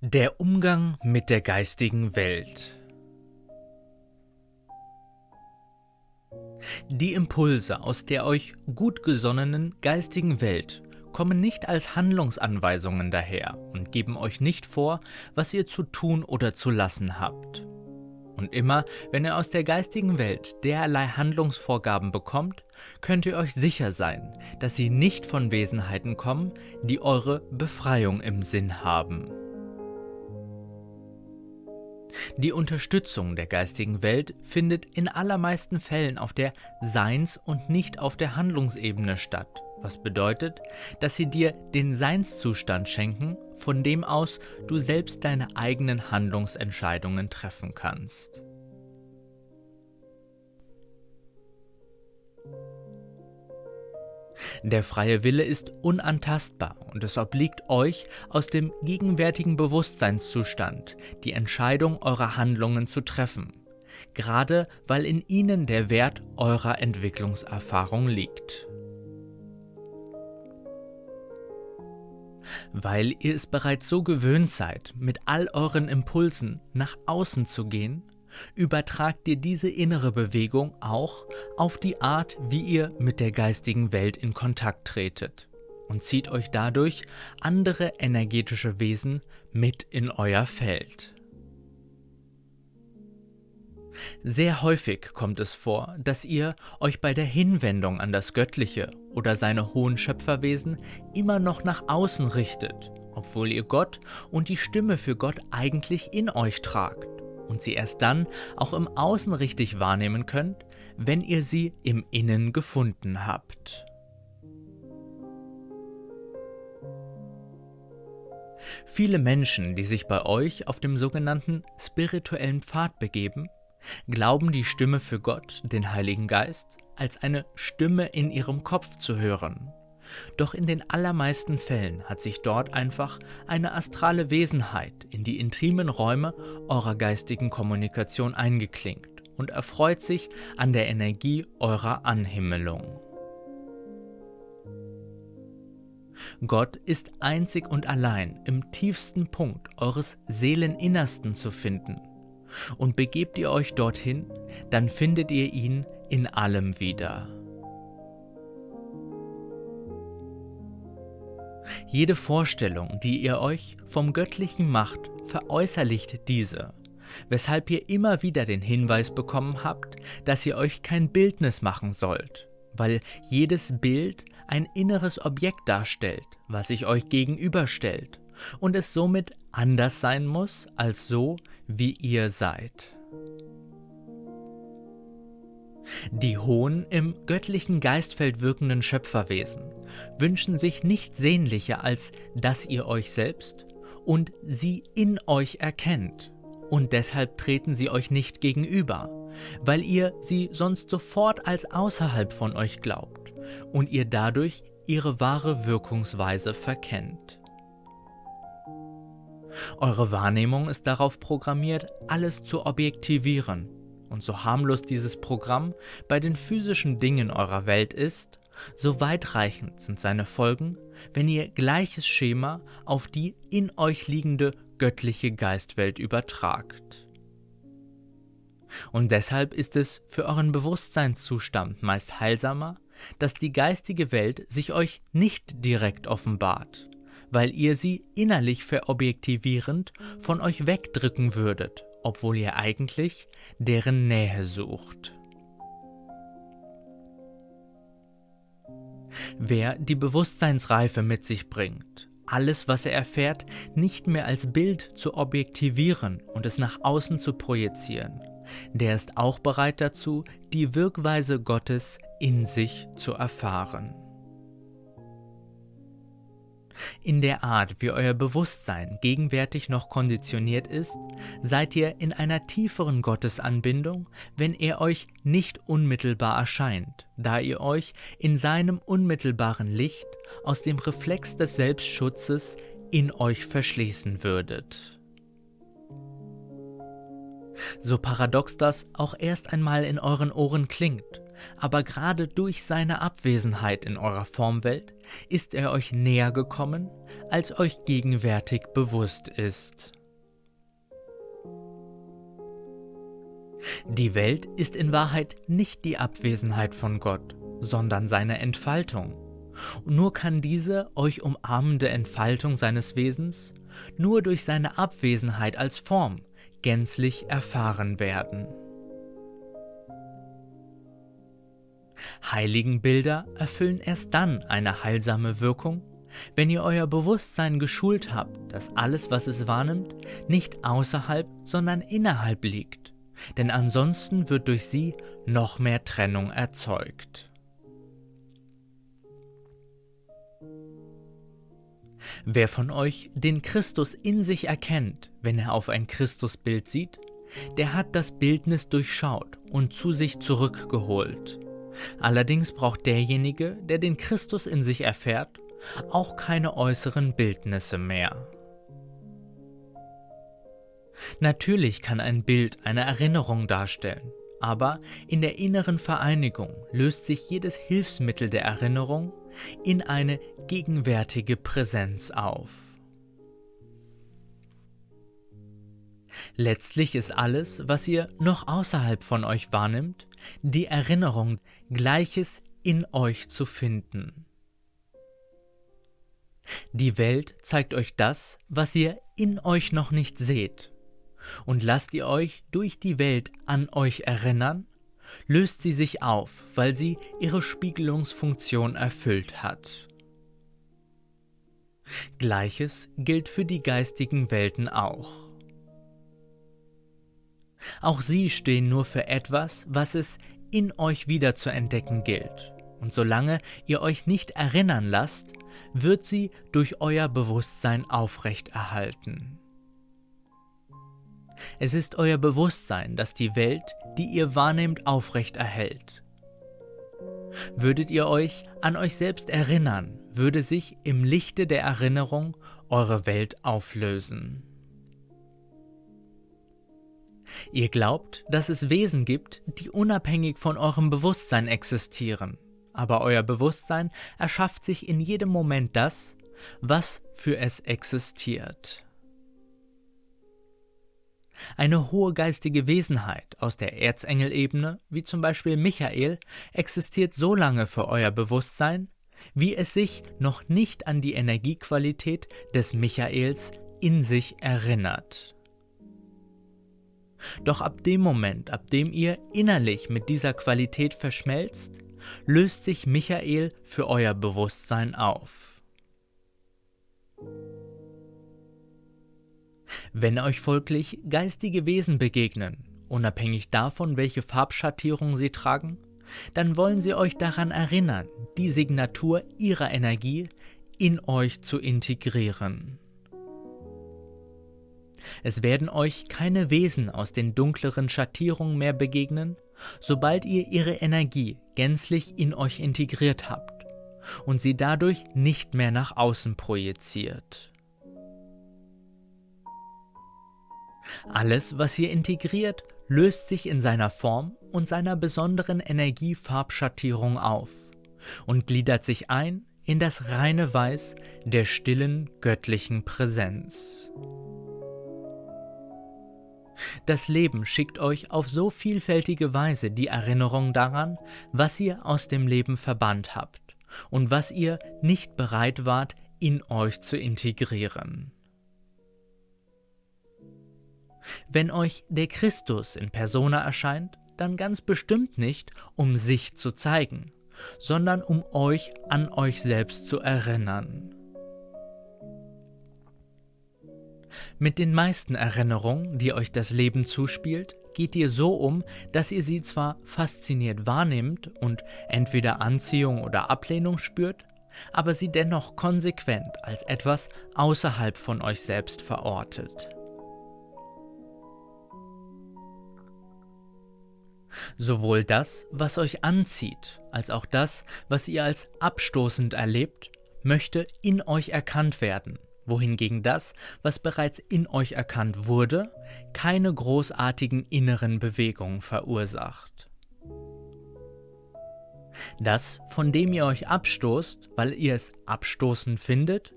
Der Umgang mit der geistigen Welt. Die Impulse aus der euch gut gesonnenen geistigen Welt kommen nicht als Handlungsanweisungen daher und geben euch nicht vor, was ihr zu tun oder zu lassen habt. Und immer, wenn ihr aus der geistigen Welt derlei Handlungsvorgaben bekommt, könnt ihr euch sicher sein, dass sie nicht von Wesenheiten kommen, die eure Befreiung im Sinn haben. Die Unterstützung der geistigen Welt findet in allermeisten Fällen auf der Seins- und nicht auf der Handlungsebene statt, was bedeutet, dass sie dir den Seinszustand schenken, von dem aus du selbst deine eigenen Handlungsentscheidungen treffen kannst. Der freie Wille ist unantastbar und es obliegt euch aus dem gegenwärtigen Bewusstseinszustand die Entscheidung eurer Handlungen zu treffen, gerade weil in ihnen der Wert eurer Entwicklungserfahrung liegt. Weil ihr es bereits so gewöhnt seid, mit all euren Impulsen nach außen zu gehen, übertragt ihr diese innere Bewegung auch auf die Art, wie ihr mit der geistigen Welt in Kontakt tretet und zieht euch dadurch andere energetische Wesen mit in euer Feld. Sehr häufig kommt es vor, dass ihr euch bei der Hinwendung an das Göttliche oder seine hohen Schöpferwesen immer noch nach außen richtet, obwohl ihr Gott und die Stimme für Gott eigentlich in euch tragt und sie erst dann auch im Außen richtig wahrnehmen könnt, wenn ihr sie im Innen gefunden habt. Viele Menschen, die sich bei euch auf dem sogenannten spirituellen Pfad begeben, glauben die Stimme für Gott, den Heiligen Geist, als eine Stimme in ihrem Kopf zu hören doch in den allermeisten Fällen hat sich dort einfach eine astrale Wesenheit in die intimen Räume eurer geistigen Kommunikation eingeklinkt und erfreut sich an der Energie eurer Anhimmelung. Gott ist einzig und allein im tiefsten Punkt eures Seeleninnersten zu finden. Und begebt ihr euch dorthin, dann findet ihr ihn in allem wieder. Jede Vorstellung, die ihr euch vom Göttlichen macht, veräußerlicht diese, weshalb ihr immer wieder den Hinweis bekommen habt, dass ihr euch kein Bildnis machen sollt, weil jedes Bild ein inneres Objekt darstellt, was sich euch gegenüberstellt und es somit anders sein muss als so, wie ihr seid. Die hohen, im göttlichen Geistfeld wirkenden Schöpferwesen wünschen sich nichts sehnlicher, als dass ihr euch selbst und sie in euch erkennt. Und deshalb treten sie euch nicht gegenüber, weil ihr sie sonst sofort als außerhalb von euch glaubt und ihr dadurch ihre wahre Wirkungsweise verkennt. Eure Wahrnehmung ist darauf programmiert, alles zu objektivieren und so harmlos dieses Programm bei den physischen Dingen eurer Welt ist, so weitreichend sind seine Folgen, wenn ihr gleiches Schema auf die in euch liegende göttliche Geistwelt übertragt. Und deshalb ist es für euren Bewusstseinszustand meist heilsamer, dass die geistige Welt sich euch nicht direkt offenbart, weil ihr sie innerlich verobjektivierend von euch wegdrücken würdet obwohl ihr eigentlich deren Nähe sucht. Wer die Bewusstseinsreife mit sich bringt, alles, was er erfährt, nicht mehr als Bild zu objektivieren und es nach außen zu projizieren, der ist auch bereit dazu, die Wirkweise Gottes in sich zu erfahren. In der Art, wie euer Bewusstsein gegenwärtig noch konditioniert ist, seid ihr in einer tieferen Gottesanbindung, wenn er euch nicht unmittelbar erscheint, da ihr euch in seinem unmittelbaren Licht aus dem Reflex des Selbstschutzes in euch verschließen würdet. So paradox das auch erst einmal in euren Ohren klingt, aber gerade durch seine Abwesenheit in eurer Formwelt ist er euch näher gekommen, als euch gegenwärtig bewusst ist. Die Welt ist in Wahrheit nicht die Abwesenheit von Gott, sondern seine Entfaltung. Und nur kann diese euch umarmende Entfaltung seines Wesens nur durch seine Abwesenheit als Form gänzlich erfahren werden. Heiligenbilder erfüllen erst dann eine heilsame Wirkung, wenn ihr euer Bewusstsein geschult habt, dass alles, was es wahrnimmt, nicht außerhalb, sondern innerhalb liegt, denn ansonsten wird durch sie noch mehr Trennung erzeugt. Wer von euch den Christus in sich erkennt, wenn er auf ein Christusbild sieht, der hat das Bildnis durchschaut und zu sich zurückgeholt. Allerdings braucht derjenige, der den Christus in sich erfährt, auch keine äußeren Bildnisse mehr. Natürlich kann ein Bild eine Erinnerung darstellen, aber in der inneren Vereinigung löst sich jedes Hilfsmittel der Erinnerung in eine gegenwärtige Präsenz auf. Letztlich ist alles, was ihr noch außerhalb von euch wahrnimmt, die Erinnerung, Gleiches in euch zu finden. Die Welt zeigt euch das, was ihr in euch noch nicht seht. Und lasst ihr euch durch die Welt an euch erinnern, löst sie sich auf, weil sie ihre Spiegelungsfunktion erfüllt hat. Gleiches gilt für die geistigen Welten auch. Auch sie stehen nur für etwas, was es in euch wieder zu entdecken gilt. Und solange ihr euch nicht erinnern lasst, wird sie durch euer Bewusstsein aufrechterhalten. Es ist euer Bewusstsein, das die Welt, die ihr wahrnehmt, aufrechterhält. Würdet ihr euch an euch selbst erinnern, würde sich im Lichte der Erinnerung eure Welt auflösen. Ihr glaubt, dass es Wesen gibt, die unabhängig von eurem Bewusstsein existieren, aber euer Bewusstsein erschafft sich in jedem Moment das, was für es existiert. Eine hohe geistige Wesenheit aus der Erzengelebene, wie zum Beispiel Michael, existiert so lange für euer Bewusstsein, wie es sich noch nicht an die Energiequalität des Michaels in sich erinnert. Doch ab dem Moment, ab dem ihr innerlich mit dieser Qualität verschmelzt, löst sich Michael für euer Bewusstsein auf. Wenn euch folglich geistige Wesen begegnen, unabhängig davon, welche Farbschattierung sie tragen, dann wollen sie euch daran erinnern, die Signatur ihrer Energie in euch zu integrieren. Es werden euch keine Wesen aus den dunkleren Schattierungen mehr begegnen, sobald ihr ihre Energie gänzlich in euch integriert habt und sie dadurch nicht mehr nach außen projiziert. Alles, was ihr integriert, löst sich in seiner Form und seiner besonderen Energiefarbschattierung auf und gliedert sich ein in das reine Weiß der stillen göttlichen Präsenz. Das Leben schickt euch auf so vielfältige Weise die Erinnerung daran, was ihr aus dem Leben verbannt habt und was ihr nicht bereit wart, in euch zu integrieren. Wenn euch der Christus in Persona erscheint, dann ganz bestimmt nicht, um sich zu zeigen, sondern um euch an euch selbst zu erinnern. Mit den meisten Erinnerungen, die euch das Leben zuspielt, geht ihr so um, dass ihr sie zwar fasziniert wahrnehmt und entweder Anziehung oder Ablehnung spürt, aber sie dennoch konsequent als etwas außerhalb von euch selbst verortet. Sowohl das, was euch anzieht, als auch das, was ihr als abstoßend erlebt, möchte in euch erkannt werden wohingegen das, was bereits in euch erkannt wurde, keine großartigen inneren Bewegungen verursacht. Das, von dem ihr euch abstoßt, weil ihr es abstoßend findet,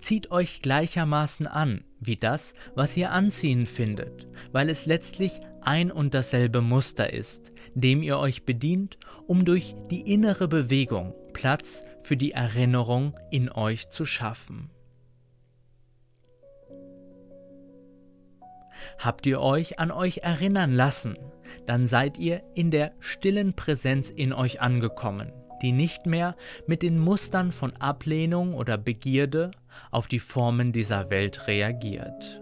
zieht euch gleichermaßen an wie das, was ihr anziehen findet, weil es letztlich ein und dasselbe Muster ist, dem ihr euch bedient, um durch die innere Bewegung Platz für die Erinnerung in euch zu schaffen. Habt ihr euch an euch erinnern lassen, dann seid ihr in der stillen Präsenz in euch angekommen, die nicht mehr mit den Mustern von Ablehnung oder Begierde auf die Formen dieser Welt reagiert.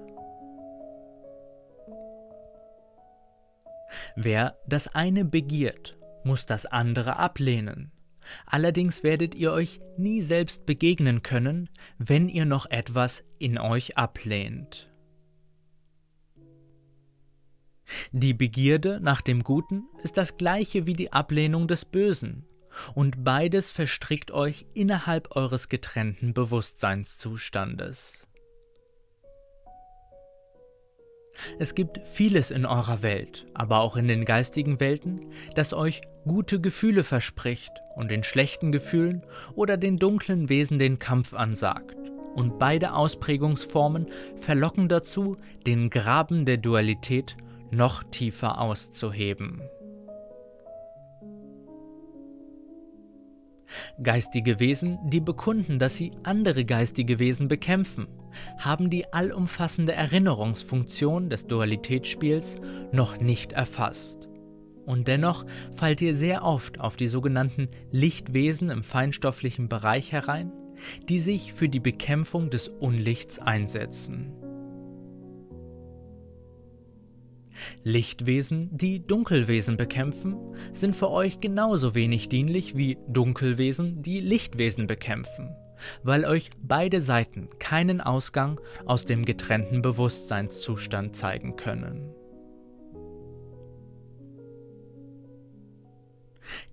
Wer das eine begiert, muss das andere ablehnen. Allerdings werdet ihr euch nie selbst begegnen können, wenn ihr noch etwas in euch ablehnt. Die Begierde nach dem Guten ist das gleiche wie die Ablehnung des Bösen, und beides verstrickt euch innerhalb eures getrennten Bewusstseinszustandes. Es gibt vieles in eurer Welt, aber auch in den geistigen Welten, das euch gute Gefühle verspricht und den schlechten Gefühlen oder den dunklen Wesen den Kampf ansagt. Und beide Ausprägungsformen verlocken dazu, den Graben der Dualität noch tiefer auszuheben. Geistige Wesen, die bekunden, dass sie andere geistige Wesen bekämpfen, haben die allumfassende Erinnerungsfunktion des Dualitätsspiels noch nicht erfasst. Und dennoch fallt ihr sehr oft auf die sogenannten Lichtwesen im feinstofflichen Bereich herein, die sich für die Bekämpfung des Unlichts einsetzen. Lichtwesen, die Dunkelwesen bekämpfen, sind für euch genauso wenig dienlich wie Dunkelwesen, die Lichtwesen bekämpfen, weil euch beide Seiten keinen Ausgang aus dem getrennten Bewusstseinszustand zeigen können.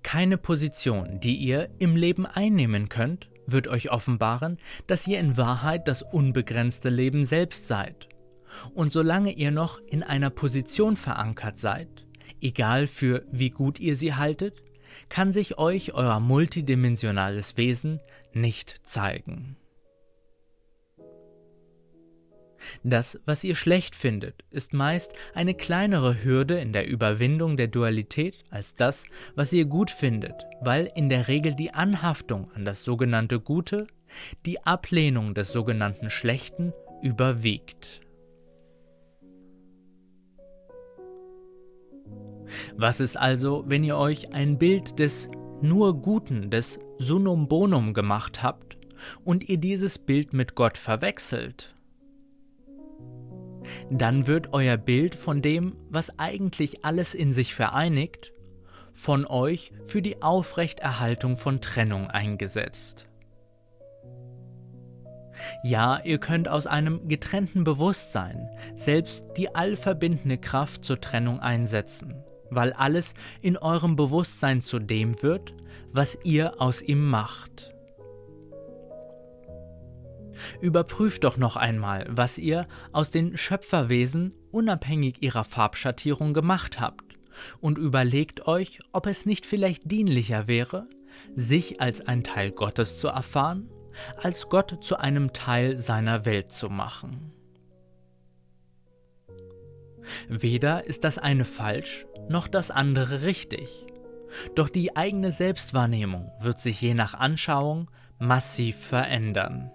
Keine Position, die ihr im Leben einnehmen könnt, wird euch offenbaren, dass ihr in Wahrheit das unbegrenzte Leben selbst seid und solange ihr noch in einer Position verankert seid, egal für wie gut ihr sie haltet, kann sich euch euer multidimensionales Wesen nicht zeigen. Das, was ihr schlecht findet, ist meist eine kleinere Hürde in der Überwindung der Dualität als das, was ihr gut findet, weil in der Regel die Anhaftung an das sogenannte Gute, die Ablehnung des sogenannten Schlechten überwiegt. Was ist also, wenn ihr euch ein Bild des nur Guten, des Sunum Bonum gemacht habt und ihr dieses Bild mit Gott verwechselt? Dann wird euer Bild von dem, was eigentlich alles in sich vereinigt, von euch für die Aufrechterhaltung von Trennung eingesetzt. Ja, ihr könnt aus einem getrennten Bewusstsein selbst die allverbindende Kraft zur Trennung einsetzen weil alles in eurem Bewusstsein zu dem wird, was ihr aus ihm macht. Überprüft doch noch einmal, was ihr aus den Schöpferwesen unabhängig ihrer Farbschattierung gemacht habt und überlegt euch, ob es nicht vielleicht dienlicher wäre, sich als ein Teil Gottes zu erfahren, als Gott zu einem Teil seiner Welt zu machen. Weder ist das eine falsch noch das andere richtig. Doch die eigene Selbstwahrnehmung wird sich je nach Anschauung massiv verändern.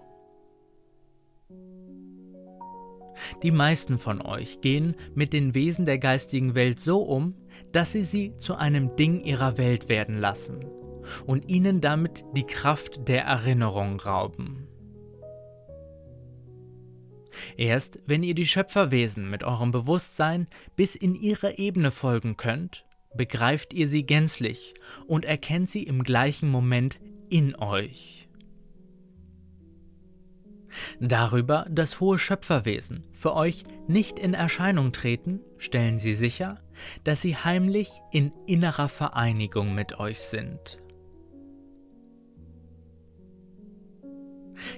Die meisten von euch gehen mit den Wesen der geistigen Welt so um, dass sie sie zu einem Ding ihrer Welt werden lassen und ihnen damit die Kraft der Erinnerung rauben. Erst wenn ihr die Schöpferwesen mit eurem Bewusstsein bis in ihre Ebene folgen könnt, begreift ihr sie gänzlich und erkennt sie im gleichen Moment in euch. Darüber, dass hohe Schöpferwesen für euch nicht in Erscheinung treten, stellen sie sicher, dass sie heimlich in innerer Vereinigung mit euch sind.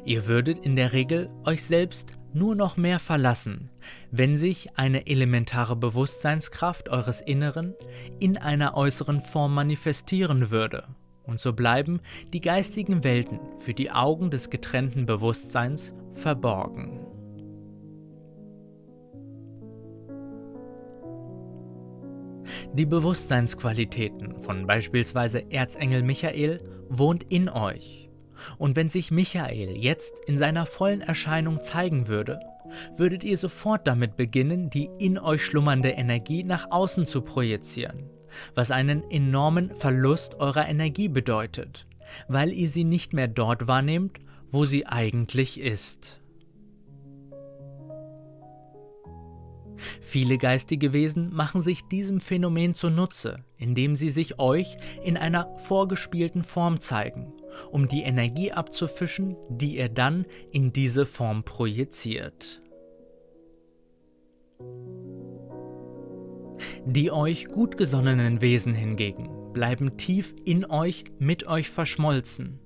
Ihr würdet in der Regel euch selbst nur noch mehr verlassen, wenn sich eine elementare Bewusstseinskraft eures Inneren in einer äußeren Form manifestieren würde, und so bleiben die geistigen Welten für die Augen des getrennten Bewusstseins verborgen. Die Bewusstseinsqualitäten von beispielsweise Erzengel Michael wohnt in euch. Und wenn sich Michael jetzt in seiner vollen Erscheinung zeigen würde, würdet ihr sofort damit beginnen, die in euch schlummernde Energie nach außen zu projizieren, was einen enormen Verlust eurer Energie bedeutet, weil ihr sie nicht mehr dort wahrnehmt, wo sie eigentlich ist. Viele geistige Wesen machen sich diesem Phänomen zunutze, indem sie sich euch in einer vorgespielten Form zeigen, um die Energie abzufischen, die ihr dann in diese Form projiziert. Die euch gut gesonnenen Wesen hingegen bleiben tief in euch mit euch verschmolzen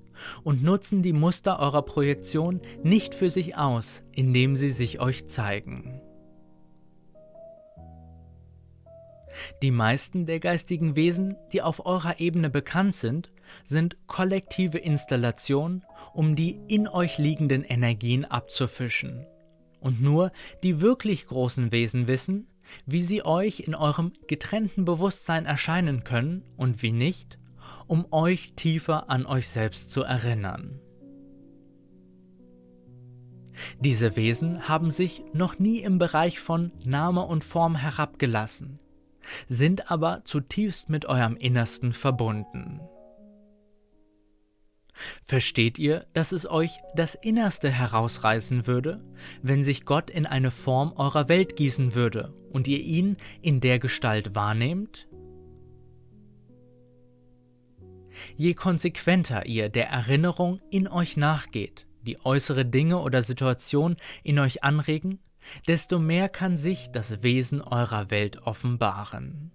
und nutzen die Muster eurer Projektion nicht für sich aus, indem sie sich euch zeigen. Die meisten der geistigen Wesen, die auf eurer Ebene bekannt sind, sind kollektive Installationen, um die in euch liegenden Energien abzufischen. Und nur die wirklich großen Wesen wissen, wie sie euch in eurem getrennten Bewusstsein erscheinen können und wie nicht, um euch tiefer an euch selbst zu erinnern. Diese Wesen haben sich noch nie im Bereich von Name und Form herabgelassen sind aber zutiefst mit eurem Innersten verbunden. Versteht ihr, dass es euch das Innerste herausreißen würde, wenn sich Gott in eine Form eurer Welt gießen würde und ihr ihn in der Gestalt wahrnehmt? Je konsequenter ihr der Erinnerung in euch nachgeht, die äußere Dinge oder Situationen in euch anregen, desto mehr kann sich das Wesen eurer Welt offenbaren.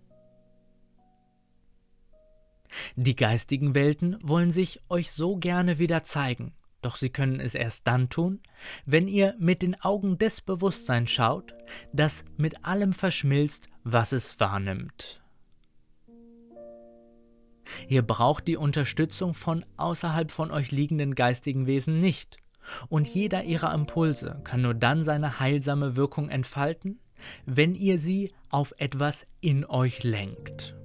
Die geistigen Welten wollen sich euch so gerne wieder zeigen, doch sie können es erst dann tun, wenn ihr mit den Augen des Bewusstseins schaut, das mit allem verschmilzt, was es wahrnimmt. Ihr braucht die Unterstützung von außerhalb von euch liegenden geistigen Wesen nicht, und jeder ihrer Impulse kann nur dann seine heilsame Wirkung entfalten, wenn ihr sie auf etwas in euch lenkt.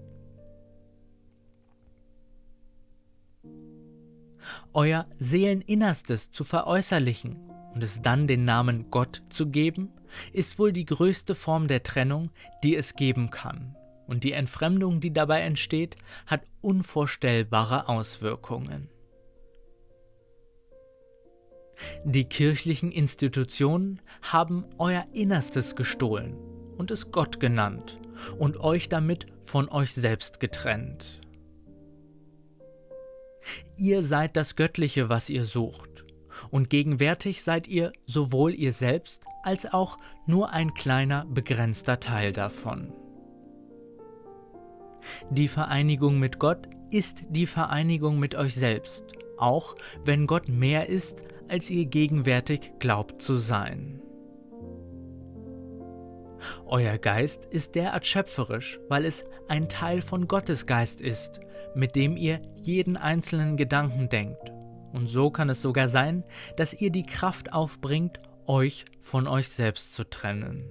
Euer Seeleninnerstes zu veräußerlichen und es dann den Namen Gott zu geben, ist wohl die größte Form der Trennung, die es geben kann. Und die Entfremdung, die dabei entsteht, hat unvorstellbare Auswirkungen. Die kirchlichen Institutionen haben euer Innerstes gestohlen und es Gott genannt und euch damit von euch selbst getrennt. Ihr seid das Göttliche, was ihr sucht, und gegenwärtig seid ihr sowohl ihr selbst als auch nur ein kleiner, begrenzter Teil davon. Die Vereinigung mit Gott ist die Vereinigung mit euch selbst, auch wenn Gott mehr ist als ihr gegenwärtig glaubt zu sein. Euer Geist ist derart schöpferisch, weil es ein Teil von Gottes Geist ist, mit dem ihr jeden einzelnen Gedanken denkt. Und so kann es sogar sein, dass ihr die Kraft aufbringt, euch von euch selbst zu trennen.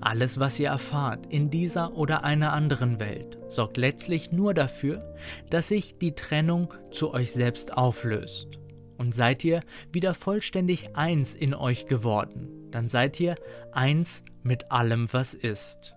Alles, was ihr erfahrt in dieser oder einer anderen Welt, sorgt letztlich nur dafür, dass sich die Trennung zu euch selbst auflöst. Und seid ihr wieder vollständig eins in euch geworden, dann seid ihr eins mit allem, was ist.